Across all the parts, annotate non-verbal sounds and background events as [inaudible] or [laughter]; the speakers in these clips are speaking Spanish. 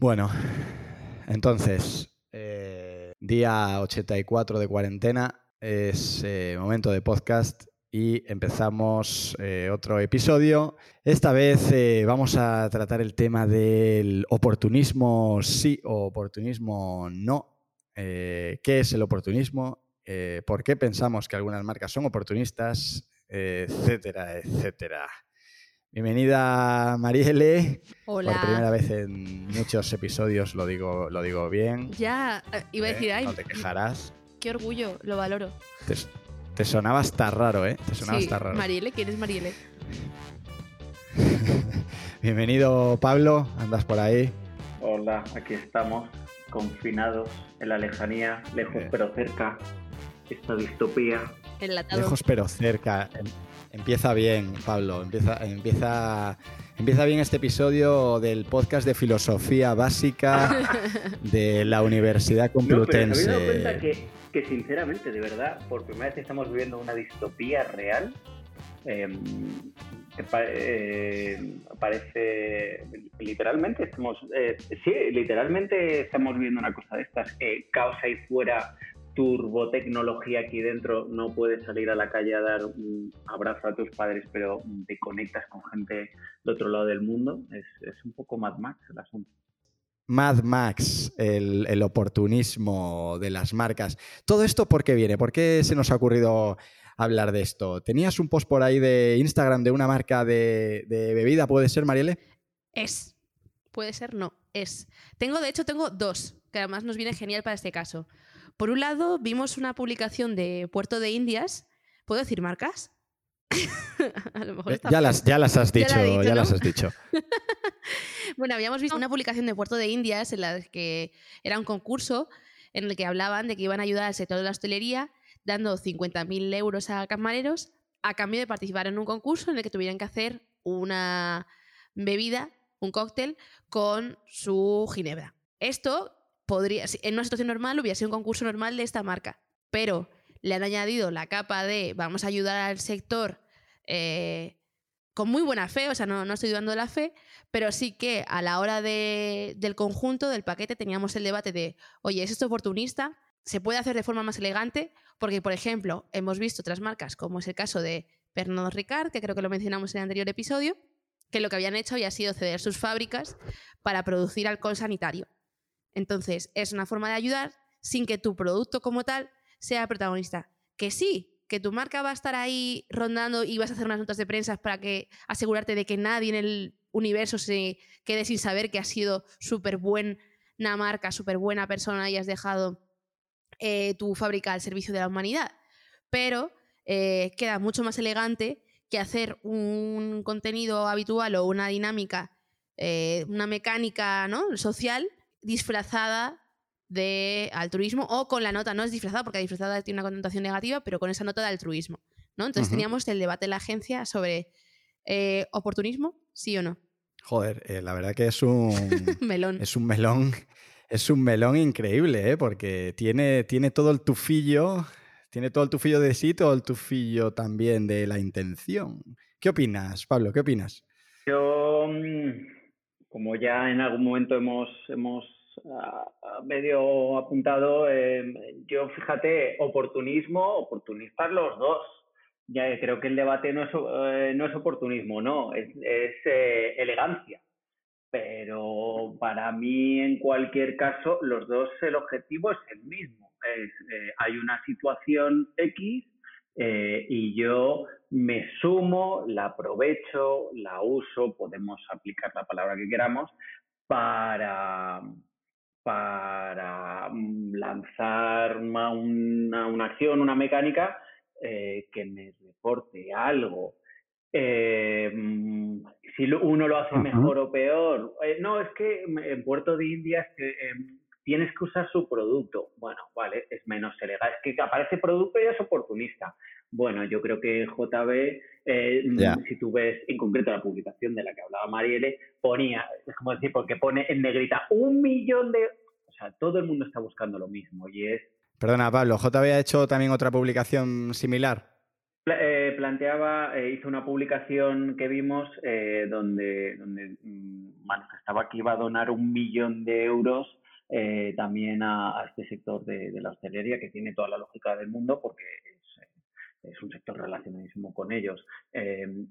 Bueno, entonces, eh, día 84 de cuarentena, es eh, momento de podcast y empezamos eh, otro episodio. Esta vez vamos a tratar el tema del oportunismo sí o oportunismo no. ¿Qué es el oportunismo? ¿Por qué pensamos que algunas marcas son oportunistas? etcétera, etcétera. Bienvenida Marielle. Hola. Por primera vez en muchos episodios lo digo, lo digo bien. Ya, eh, iba a decir, ¿Eh? ay. No te quejarás. Qué orgullo, lo valoro. Te, te sonaba hasta raro, ¿eh? Te sonaba sí, hasta raro. Marielle, ¿quién es Marielle? [laughs] Bienvenido Pablo, andas por ahí. Hola, aquí estamos, confinados en la lejanía, lejos Eh. pero cerca, esta distopía. Enlatado. Lejos pero cerca. Empieza bien, Pablo. Empieza, empieza, empieza bien este episodio del podcast de filosofía básica de la Universidad No, pero ¿os habéis Complutense. dado cuenta que, que sinceramente, de verdad, por primera vez estamos viviendo una distopía real? Eh, que pa- eh, parece literalmente estamos eh, sí literalmente estamos viviendo una cosa de estas eh, caos ahí fuera turbotecnología aquí dentro no puedes salir a la calle a dar un abrazo a tus padres pero te conectas con gente de otro lado del mundo es, es un poco Mad Max el asunto Mad Max, el, el oportunismo de las marcas. ¿Todo esto por qué viene? ¿Por qué se nos ha ocurrido hablar de esto? ¿Tenías un post por ahí de Instagram de una marca de, de bebida, puede ser, Marielle? Es. Puede ser, no. Es. Tengo, de hecho, tengo dos, que además nos viene genial para este caso. Por un lado, vimos una publicación de Puerto de Indias. ¿Puedo decir marcas? [laughs] a lo mejor está Eh, Ya las, ya las has dicho, ya, he dicho, ¿no? las has dicho. [laughs] Bueno, habíamos visto una publicación de Puerto de Indias en la que era un concurso en el que hablaban de que iban a ayudar al sector de la hostelería dando 50.000 euros a camareros a cambio de participar en un concurso en el que tuvieran que hacer una bebida, un cóctel, con su ginebra. Esto podría, en una situación normal hubiera sido un concurso normal de esta marca, pero le han añadido la capa de vamos a ayudar al sector eh, con muy buena fe, o sea, no, no estoy dudando de la fe, pero sí que a la hora de- del conjunto, del paquete, teníamos el debate de, oye, ¿es esto oportunista? ¿Se puede hacer de forma más elegante? Porque, por ejemplo, hemos visto otras marcas, como es el caso de Pernod Ricard, que creo que lo mencionamos en el anterior episodio, que lo que habían hecho había sido ceder sus fábricas para producir alcohol sanitario. Entonces, es una forma de ayudar sin que tu producto como tal sea protagonista. Que sí, que tu marca va a estar ahí rondando y vas a hacer unas notas de prensa para que asegurarte de que nadie en el universo se quede sin saber que has sido súper buena marca, súper buena persona y has dejado eh, tu fábrica al servicio de la humanidad. Pero eh, queda mucho más elegante que hacer un contenido habitual o una dinámica, eh, una mecánica ¿no? social disfrazada de altruismo o con la nota, no es disfrazada porque disfrazada tiene una connotación negativa, pero con esa nota de altruismo. ¿no? Entonces teníamos el debate en la agencia sobre eh, oportunismo, sí o no. Joder, eh, la verdad que es un, [laughs] Melón. es un melón, es un melón increíble, ¿eh? porque tiene, tiene todo el tufillo, tiene todo el tufillo de sí, todo el tufillo también de la intención. ¿Qué opinas, Pablo? ¿Qué opinas? Yo, mm, como ya en algún momento hemos, hemos medio apuntado, eh, yo fíjate, oportunismo, oportunistas los dos. Ya creo que el debate no es, eh, no es oportunismo, no, es, es eh, elegancia. Pero para mí, en cualquier caso, los dos, el objetivo es el mismo. Es, eh, hay una situación X eh, y yo me sumo, la aprovecho, la uso, podemos aplicar la palabra que queramos, para, para mm, lanzar una, una, una acción, una mecánica eh, que me reporte algo. Eh, mm, si uno lo hace mejor o peor, eh, no, es que en Puerto de Indias eh, em, tienes que usar su producto. Bueno, vale, es menos elegante. Es que aparece producto y es oportunista. Bueno, yo creo que JB, eh, Ya. si tú ves en concreto la publicación de la que hablaba Marielle, ponía, es como decir, porque pone en negrita un millón de... Sea, todo el mundo está buscando lo mismo y es... Perdona, Pablo, JB ha hecho también otra publicación similar. eh, planteaba, eh, hizo una publicación que vimos eh, donde, donde mm, manifestaba que iba a donar un millón de euros también a, este sector de, la hostelería, que tiene toda la lógica del mundo porque es, un sector relacionadísimo con ellos.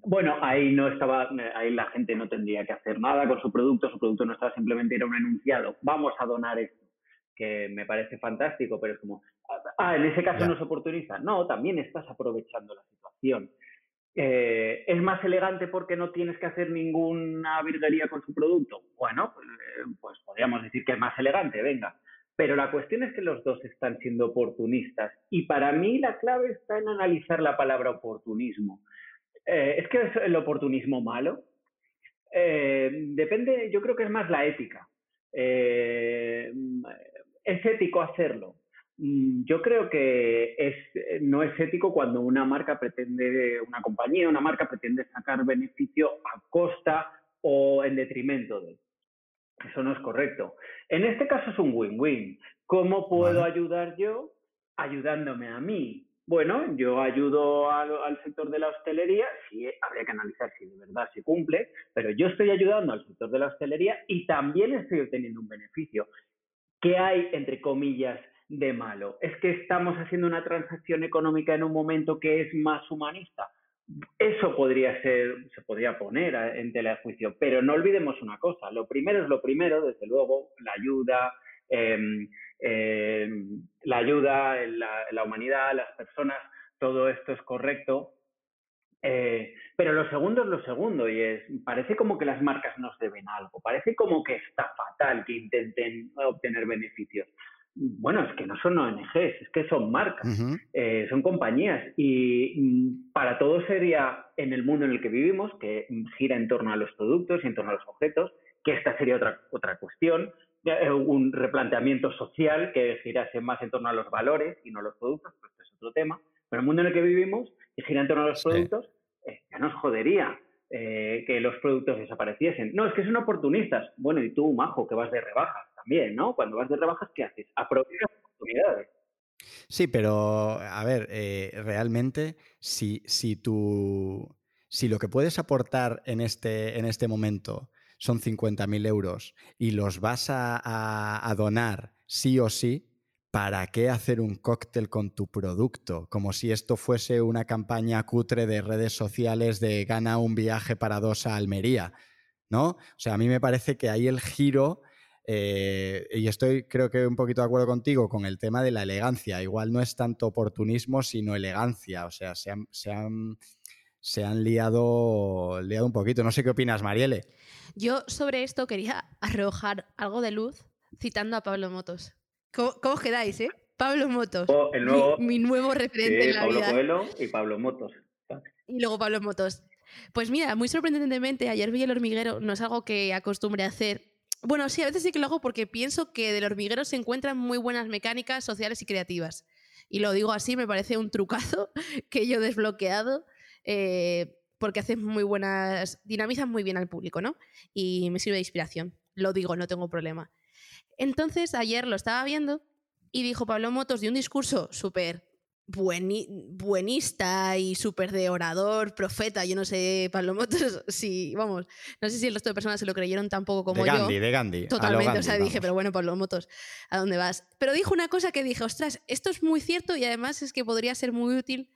bueno, ahí no estaba, ahí la gente no tendría que hacer nada con su producto, su producto no estaba simplemente era un enunciado, vamos a donar esto que me parece fantástico, pero es como, ah, en ese caso no se oportuniza. No, también estás aprovechando la situación. Eh, ¿Es más elegante porque no tienes que hacer ninguna virguería con su producto? Bueno, pues, eh, pues, podríamos decir que es más elegante, venga. Pero la cuestión es que los dos están siendo oportunistas. Y para mí la clave está en analizar la palabra oportunismo. Eh, ¿Es que es el oportunismo malo? depende, yo creo que es más la ética. ¿Es ético hacerlo? Mm, yo creo que eh, no es ético cuando una marca pretende, una compañía, una marca pretende sacar beneficio a costa o en detrimento de. Eso no es correcto. En este caso es un win-win. ¿Cómo puedo ayudar yo? Ayudándome a mí. Bueno, yo ayudo al, al, sector de la hostelería, sí, habría que analizar si de verdad se cumple, pero yo estoy ayudando al sector de la hostelería y también estoy obteniendo un beneficio. ¿Qué hay, entre comillas, de malo? ¿Es que estamos haciendo una transacción económica en un momento que es más humanista? Eso podría ser, se podría poner en tela de pero no olvidemos una cosa, lo primero es lo primero, desde luego, la ayuda, em, em, la ayuda, la, la humanidad, las personas, todo esto es correcto, eh, pero lo segundo es lo segundo y es, parece como que las marcas nos deben algo, parece como que está fatal que intenten obtener beneficios. Bueno, es que no son ONGs, es que son marcas, eh, son compañías. Y mm, para todo sería en el mundo en el que vivimos, que gira en torno a los productos y en torno a los objetos, que esta sería otra, otra cuestión, eh, un replanteamiento social que girase más en torno a los valores y no a los productos, pues este es otro tema, pero el mundo en el que vivimos, que gira en torno a los productos, eh, ya nos jodería eh, que los productos desapareciesen. No, es que son oportunistas. Bueno, y tú, Majo, que vas de rebajas también, ¿no? Cuando vas de rebajas, ¿qué haces? Aprovechas oportunidades. Sí, pero a ver, eh, realmente, si, si, tú, si lo que puedes aportar en este, en este momento son 50.000 euros y los vas a donar sí o sí, ¿para qué hacer un cóctel con tu producto? Como si esto fuese una campaña cutre de redes sociales de gana un viaje para dos a Almería, ¿no? O sea, a mí me parece que ahí el giro, eh, y estoy creo que un poquito de acuerdo contigo con el tema de la elegancia, igual no es tanto oportunismo, sino elegancia, o sea, se han, se han, se han liado, liado un poquito. No sé qué opinas, Mariele. Yo sobre esto quería [laughs] arrojar algo de luz citando a Pablo Motos. ¿Cómo, os quedáis, eh? Pablo Motos. Oh, el nuevo, mi, nuevo referente en la Pablo vida. Coelho y Pablo Motos. Y luego Pablo Motos. Pues mira, muy sorprendentemente, ayer vi el hormiguero, no es algo que acostumbre a hacer. Bueno, sí, a veces sí que lo hago porque pienso que del hormiguero se encuentran muy buenas mecánicas sociales y creativas. Y lo digo así, me parece un trucazo [laughs] que yo he desbloqueado. Eh, porque hace muy buenas, dinamizan muy bien al público, ¿no? Y me sirve de inspiración. Lo digo, no tengo problema. Entonces, ayer lo estaba viendo y dijo Pablo Motos de un discurso súper buenista y súper de orador, profeta. Yo no sé, Pablo Motos, [laughs] si, vamos, no sé si el resto de personas se lo creyeron tampoco como de yo. De Gandhi, Totalmente, o sea, dije, pero bueno, Pablo Motos, ¿a dónde vas? Pero dijo una cosa que dije, ostras, esto es muy cierto y además es que podría ser muy útil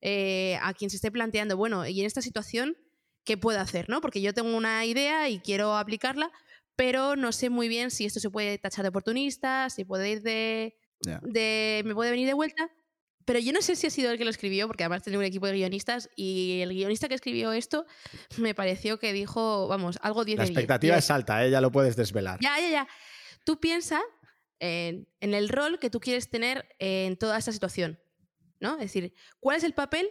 eh, a quien se esté planteando, bueno, y en esta situación, ¿qué puedo hacer? ¿no? Porque yo tengo una idea y quiero aplicarla, pero no sé muy bien si esto se puede tachar de oportunista, si puede ir de, de, me puede venir de vuelta. Pero yo no sé si ha sido el que lo escribió, porque además tiene un equipo de guionistas y el guionista que escribió esto me pareció que dijo, vamos, algo 10 La expectativa es alta, ¿eh? ya lo puedes desvelar. Ya, ya, ya. Tú piensas en, en, el rol que tú quieres tener en toda esta situación, ¿no? Es decir, ¿cuál es el papel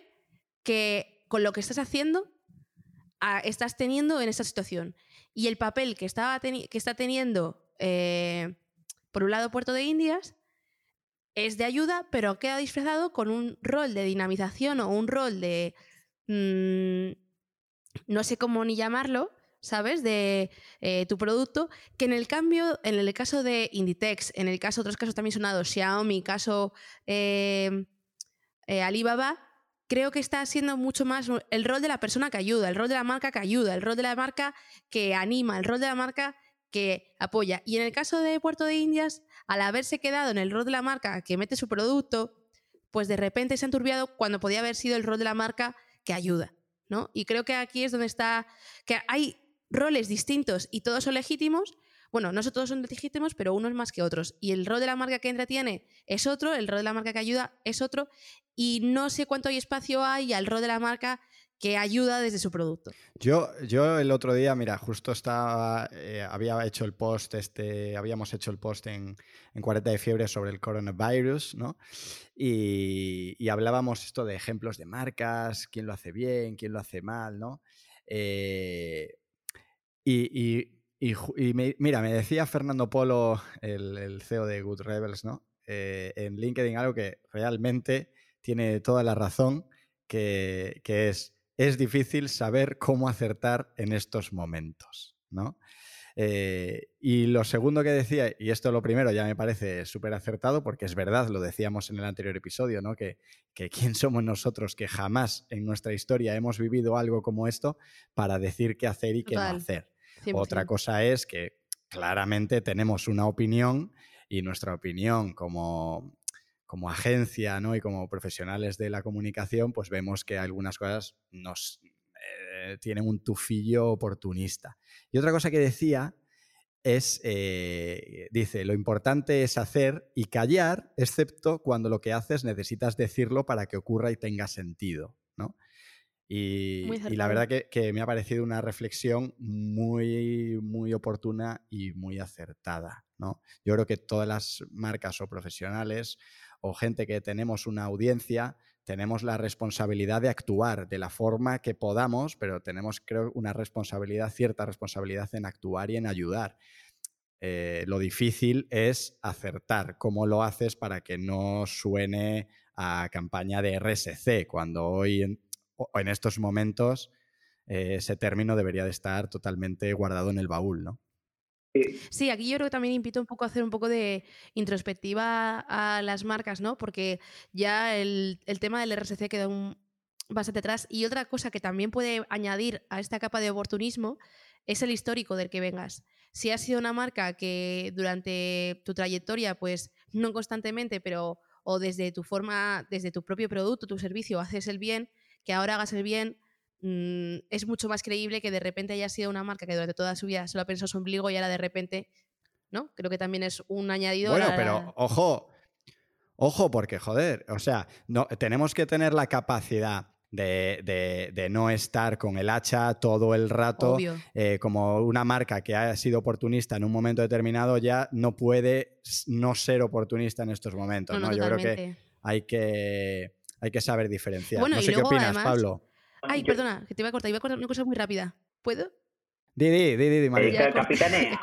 que con lo que estás haciendo estás teniendo en esta situación? y el papel que, estaba que está teniendo, eh, por un lado, Puerto de Indias, es de ayuda, pero queda disfrazado con un rol de dinamización o un rol de... Mm, no sé cómo ni llamarlo, ¿sabes? De eh, tu producto, que en el cambio, en el caso de Inditex, en el caso, otros casos también sonados, Xiaomi, caso eh, Alibaba, creo que está siendo mucho más el rol de la persona que ayuda, el rol de la marca que ayuda, el rol de la marca que anima, el rol de la marca que apoya. Y en el caso de Puerto de Indias, al haberse quedado en el rol de la marca que mete su producto, pues de repente se ha enturbiado cuando podía haber sido el rol de la marca que ayuda. ¿no? Y creo que aquí es donde está, que hay roles distintos y todos son legítimos. Bueno, no todos son legítimos, pero unos más que otros. Y el rol de la marca que entretiene es otro, el rol de la marca que ayuda es otro. Y no sé cuánto hay espacio hay al rol de la marca que ayuda desde su producto. Yo, yo el otro día, mira, justo estaba, eh, había hecho el post, este, habíamos hecho el post en, en 40 de fiebre sobre el coronavirus, ¿no? Y, hablábamos esto de ejemplos de marcas, quién lo hace bien, quién lo hace mal, ¿no? Eh, y, mira, me decía Fernando Polo, el, CEO de Good Rebels, ¿no? Eh, en LinkedIn algo que realmente tiene toda la razón, que, que es es difícil saber cómo acertar en estos momentos, ¿no? Eh, y lo segundo que decía, y esto lo primero ya me parece súper acertado, porque es verdad, lo decíamos en el anterior episodio, ¿no? Que, quién somos nosotros que jamás en nuestra historia hemos vivido algo como esto para decir qué hacer y qué no hacer. Otra cosa es que claramente tenemos una opinión y nuestra opinión como, como agencia ¿no? y como profesionales de la comunicación, pues vemos que algunas cosas nos eh, tienen un tufillo oportunista. Y otra cosa que decía es, eh, dice, lo importante es hacer y callar, excepto cuando lo que haces necesitas decirlo para que ocurra y tenga sentido. ¿no? Y, la verdad que, que, me ha parecido una reflexión muy, muy oportuna y muy acertada. ¿no? Yo creo que todas las marcas o profesionales gente que tenemos una audiencia, tenemos la responsabilidad de actuar de la forma que podamos, pero tenemos, creo, una responsabilidad, cierta responsabilidad en actuar y en ayudar. Eh, lo difícil es acertar cómo lo haces para que no suene a campaña de RSC, cuando hoy en, en estos momentos eh, ese término debería de estar totalmente guardado en el baúl, ¿no? Sí, aquí yo creo que también invito un poco a hacer un poco de introspectiva a las marcas, ¿no? Porque ya el, tema del RSC queda un, bastante atrás. Y otra cosa que también puede añadir a esta capa de oportunismo es el histórico del que vengas. Si has sido una marca que durante tu trayectoria, pues no constantemente, pero o desde tu forma, desde tu propio producto, tu servicio, haces el bien, que ahora hagas el bien Mm, es mucho más creíble que de repente haya sido una marca que durante toda su vida solo ha pensado su ombligo y ahora de repente, ¿no? Creo que también es un añadido. Bueno, pero ojo, ojo, porque joder, o sea, no, tenemos que tener la capacidad de, no estar con el hacha todo el rato, eh, como una marca que ha sido oportunista en un momento determinado ya no puede no ser oportunista en estos momentos. No, Yo creo que hay que, hay que saber diferenciar. no sé qué opinas, Pablo. Ay, perdona, que te iba a cortar. Iba a cortar una cosa muy rápida. ¿Puedo? Di, di, di, di, María. [laughs] capitanea,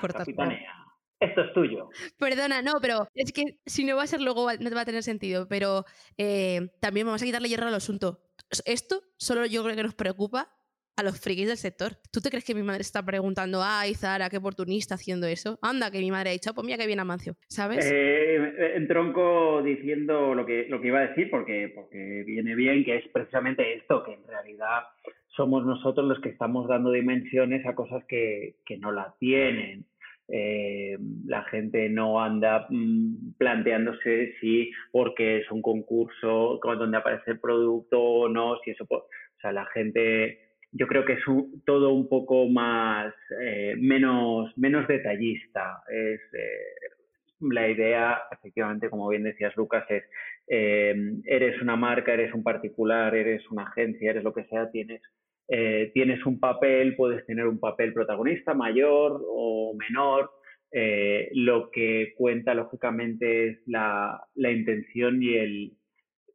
Esto es tuyo. Perdona, no, pero es que si no va a ser luego no te va a tener sentido. Pero eh, también vamos a quitarle hierro al asunto. Esto solo yo creo que nos preocupa a los frikis del sector. ¿Tú te crees que mi madre está preguntando, ay, Zara, qué oportunista haciendo eso? Anda, que mi madre ha dicho, pues mira que viene Amancio, ¿sabes? Eh, en tronco diciendo lo que, lo que iba a decir, porque, porque viene bien, que es precisamente esto, que en realidad somos nosotros los que estamos dando dimensiones a cosas que, que no la tienen. Eh, la gente no anda mm, planteándose si porque es un concurso donde aparece el producto o no, si eso, o sea, la gente yo creo que es todo un poco más, eh, menos, menos detallista. Es, eh, la idea, efectivamente, como bien decías, Lucas, es eh, eres una marca, eres un particular, eres una agencia, eres lo que sea, tienes, tienes un papel, puedes tener un papel protagonista mayor o menor. lo que cuenta, lógicamente, es la, la intención y el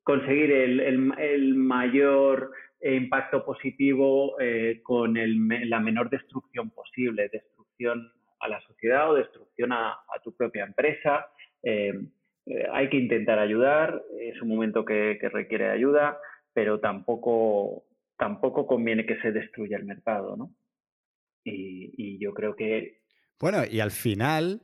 conseguir el, el, mayor impacto positivo eh, con la menor destrucción posible, destrucción a la sociedad o destrucción a, tu propia empresa. Eh, eh, hay que intentar ayudar, es un momento que, requiere ayuda, pero tampoco, tampoco conviene que se destruya el mercado, ¿no? Y, y yo creo que... Bueno, y al final,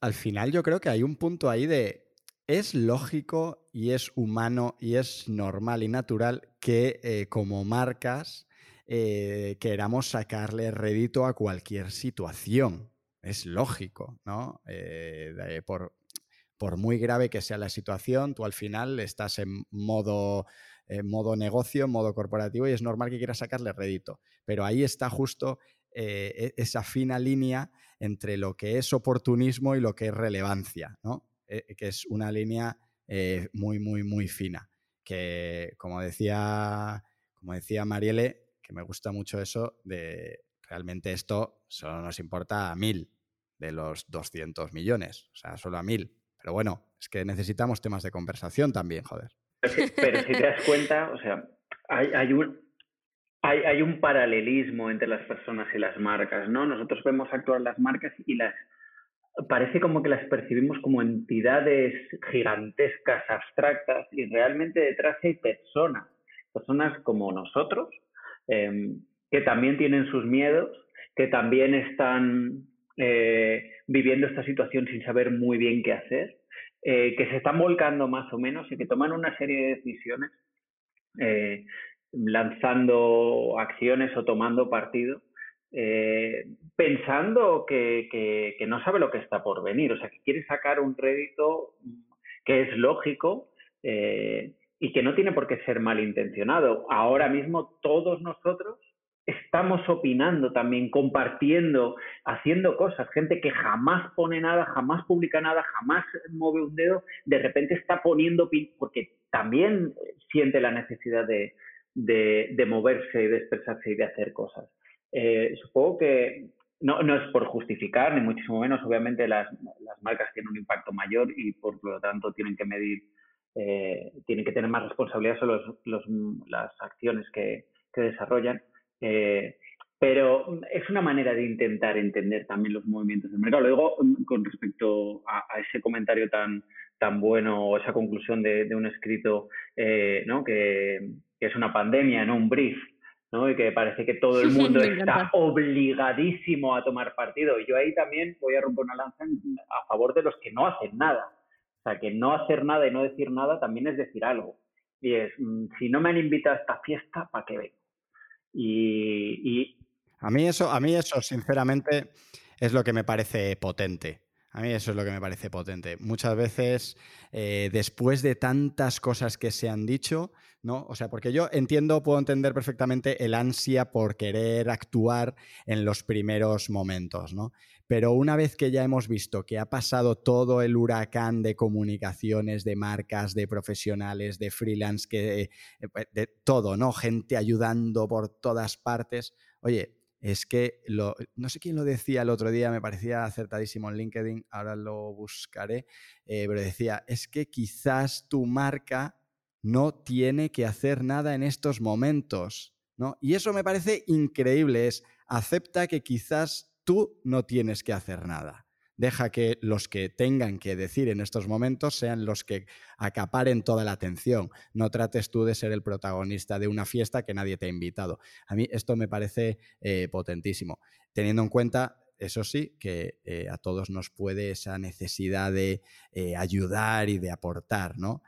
al final yo creo que hay un punto ahí de es lógico y es humano y es normal y natural que eh, como marcas eh, queramos sacarle rédito a cualquier situación. Es lógico, ¿no? Eh, por, muy grave que sea la situación, tú al final estás en modo, en modo negocio, en modo corporativo y es normal que quieras sacarle rédito. Pero ahí está justo e, esa fina línea entre lo que es oportunismo y lo que es relevancia, ¿no? Eh, que es una línea eh, muy, muy, muy fina. Que, como decía, como decía Marielle, que me gusta mucho eso de realmente esto solo nos importa a mil de los 200 millones, o sea, solo a mil. Pero bueno, es que necesitamos temas de conversación también, joder. Pero si te das cuenta, o sea, hay, hay un, hay, hay, un paralelismo entre las personas y las marcas, ¿no? Nosotros vemos actuar las marcas y las parece como que las percibimos como entidades gigantescas, abstractas, y realmente detrás hay personas, personas como nosotros, em, que también tienen sus miedos, que también están eh, viviendo esta situación sin saber muy bien qué hacer, eh, que se están volcando más o menos y que toman una serie de decisiones eh, lanzando acciones o tomando partido eh, pensando que, que, no sabe lo que está por venir, o sea, que quiere sacar un rédito que es lógico eh, y que no tiene por qué ser malintencionado. Ahora mismo todos nosotros estamos opinando también, compartiendo, haciendo cosas. Gente que jamás pone nada, jamás publica nada, jamás mueve un dedo, de repente está poniendo, porque también siente la necesidad de, de, de moverse, de expresarse y de hacer cosas. Eh, supongo que no, no, es por justificar, ni muchísimo menos, obviamente las, las, marcas tienen un impacto mayor y por lo tanto tienen que medir, eh, tienen que tener más responsabilidad sobre los, los, las acciones que, que desarrollan. Eh, pero es una manera de intentar entender también los movimientos del mercado. Luego, con respecto a, ese comentario tan, tan bueno o esa conclusión de, un escrito ¿no? que, que, es una pandemia, no un brief, ¿no? Y que parece que todo [laughs] el mundo está obligadísimo a tomar partido. Y yo ahí también voy a romper una lanza a favor de los que no hacen nada. O sea, que no hacer nada y no decir nada también es decir algo. Y es, mm, si no me han invitado a esta fiesta, ¿para qué vengo? Y, A mí eso, a mí eso, sinceramente, es lo que me parece potente. A mí eso es lo que me parece potente. Muchas veces, eh, después de tantas cosas que se han dicho, ¿no? O sea, porque yo entiendo, puedo entender perfectamente el ansia por querer actuar en los primeros momentos, ¿no? Pero una vez que ya hemos visto que ha pasado todo el huracán de comunicaciones, de marcas, de profesionales, de freelance, que, eh, de todo, ¿no? Gente ayudando por todas partes. Oye, es que lo, no sé quién lo decía el otro día, me parecía acertadísimo en LinkedIn, ahora lo buscaré, eh, pero decía, es que quizás tu marca no tiene que hacer nada en estos momentos, ¿no? Y eso me parece increíble, es acepta que quizás tú no tienes que hacer nada. Deja que los que tengan que decir en estos momentos sean los que acaparen toda la atención. No trates tú de ser el protagonista de una fiesta que nadie te ha invitado. A mí esto me parece eh, potentísimo, teniendo en cuenta eso sí, que eh, a todos nos puede esa necesidad de eh, ayudar y de aportar, ¿no?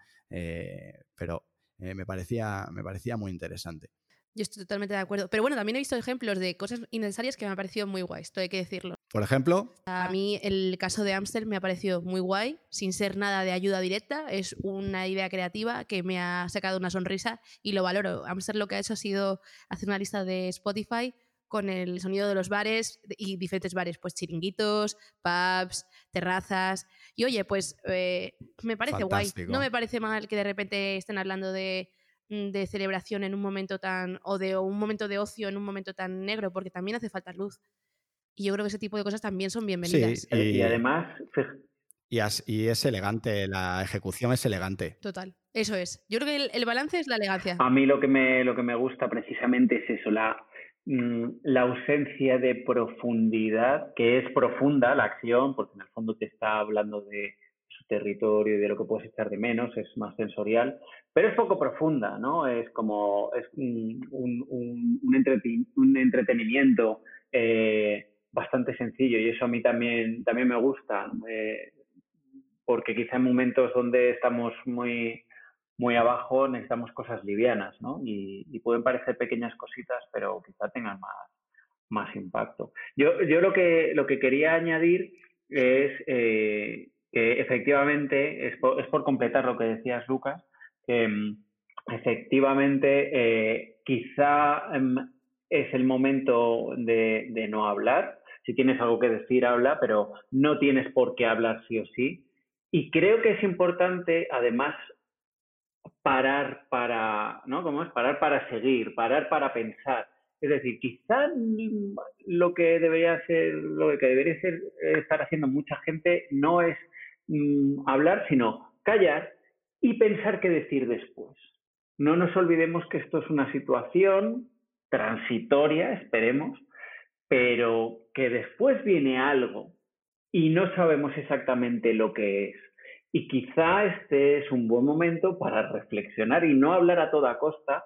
pero me, parecía, me parecía muy interesante. Yo estoy totalmente de acuerdo. Pero bueno, también he visto ejemplos de cosas innecesarias que me han parecido muy guay, esto hay que decirlo. Por ejemplo. A mí el caso de Amstel me ha parecido muy guay, sin ser nada de ayuda directa. Es una idea creativa que me ha sacado una sonrisa y lo valoro. Amstel lo que ha hecho ha sido hacer una lista de Spotify con el sonido de los bares y diferentes bares, pues chiringuitos, pubs, terrazas. Y oye, pues eh, me parece guay. No me parece mal que de repente estén hablando de Mm, de celebración en un momento tan, o de un momento de ocio en un momento tan negro, porque también hace falta luz. Y yo creo que ese tipo de cosas también son bienvenidas. y, además... Y, es elegante, la ejecución es elegante. Total, eso es. Yo creo que el, balance es la elegancia. A mí lo que me, lo que me gusta precisamente es eso, la, mm, la ausencia de profundidad, que es profunda la acción, porque en el fondo te está hablando de su territorio y de lo que puedes echar de menos, es más sensorial, pero es poco profunda, ¿no? Es como es un, un, un, entretenimiento eh, bastante sencillo y eso a mí también, también me gusta. Eh, porque quizá en momentos donde estamos muy, muy abajo necesitamos cosas livianas, ¿no? Y, pueden parecer pequeñas cositas, pero quizá tengan más, más impacto. Yo, yo lo, que, lo que quería añadir es eh, que efectivamente, es por, es por, completar lo que decías, Lucas, que mm, efectivamente eh, quizá em, es el momento de, de no hablar. Si tienes algo que decir, habla, pero no tienes por qué hablar sí o sí. Y creo que es importante, además, parar para, ¿no? ¿Cómo es? Parar para seguir, parar para pensar. Es decir, quizá lo que debería ser, lo que debería ser estar haciendo mucha gente no es mm, hablar, sino callar y pensar qué decir después. No nos olvidemos que esto es una situación transitoria, esperemos, pero que después viene algo y no sabemos exactamente lo que es. Y quizá este es un buen momento para reflexionar y no hablar a toda costa,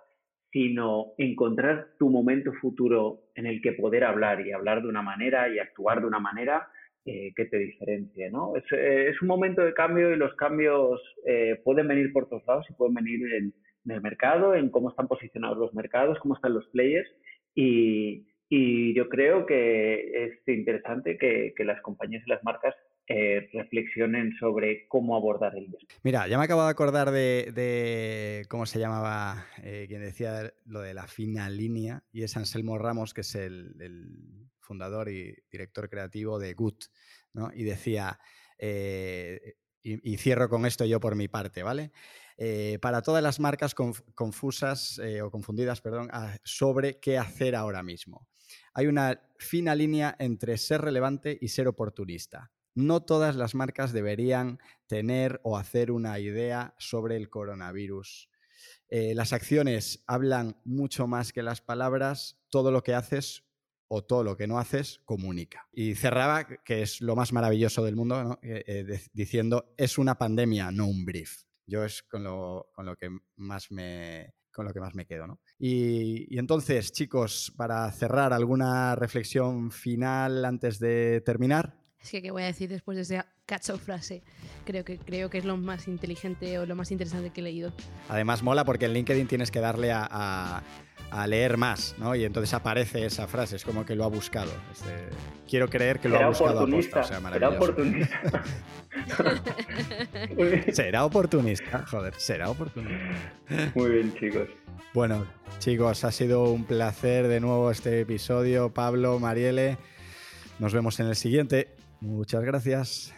sino encontrar tu momento futuro en el que poder hablar y hablar de una manera y actuar de una manera eh, que te diferencie. ¿no? Es, eh, es, un momento de cambio y los cambios eh, pueden venir por todos lados y pueden venir en, el mercado, en cómo están posicionados los mercados, cómo están los players y, y yo creo que es interesante que, las compañías y las marcas eh, reflexionen sobre cómo abordar el después. Mira, ya me acabo de acordar de, cómo se llamaba eh, quien decía lo de la fina línea, y es Anselmo Ramos, que es el, fundador y director creativo de Good, ¿no? Y decía, eh, y, cierro con esto yo por mi parte, ¿vale? para todas las marcas confusas o confundidas, perdón, sobre qué hacer ahora mismo. Hay una fina línea entre ser relevante y ser oportunista no todas las marcas deberían tener o hacer una idea sobre el coronavirus. Eh, las acciones hablan mucho más que las palabras. Todo lo que haces o todo lo que no haces comunica. Y cerraba, que es lo más maravilloso del mundo, eh, eh, diciendo, es una pandemia, no un brief. Yo es con lo, que más me, con lo que más me quedo. ¿no? y, entonces, chicos, para cerrar, ¿alguna reflexión final antes de terminar? Es que, ¿qué voy a decir después de esa cacho frase? Creo que, creo que es lo más inteligente o lo más interesante que he leído. Además, mola porque en LinkedIn tienes que darle a, leer más, ¿no? Y entonces aparece esa frase, es como que lo ha buscado. quiero creer que lo ha buscado a posta, o sea, será oportunista. [laughs] será oportunista, joder, será oportunista. Muy bien, chicos. Bueno, chicos, ha sido un placer de nuevo este episodio. Pablo, Mariele, nos vemos en el siguiente. Muchas gracias.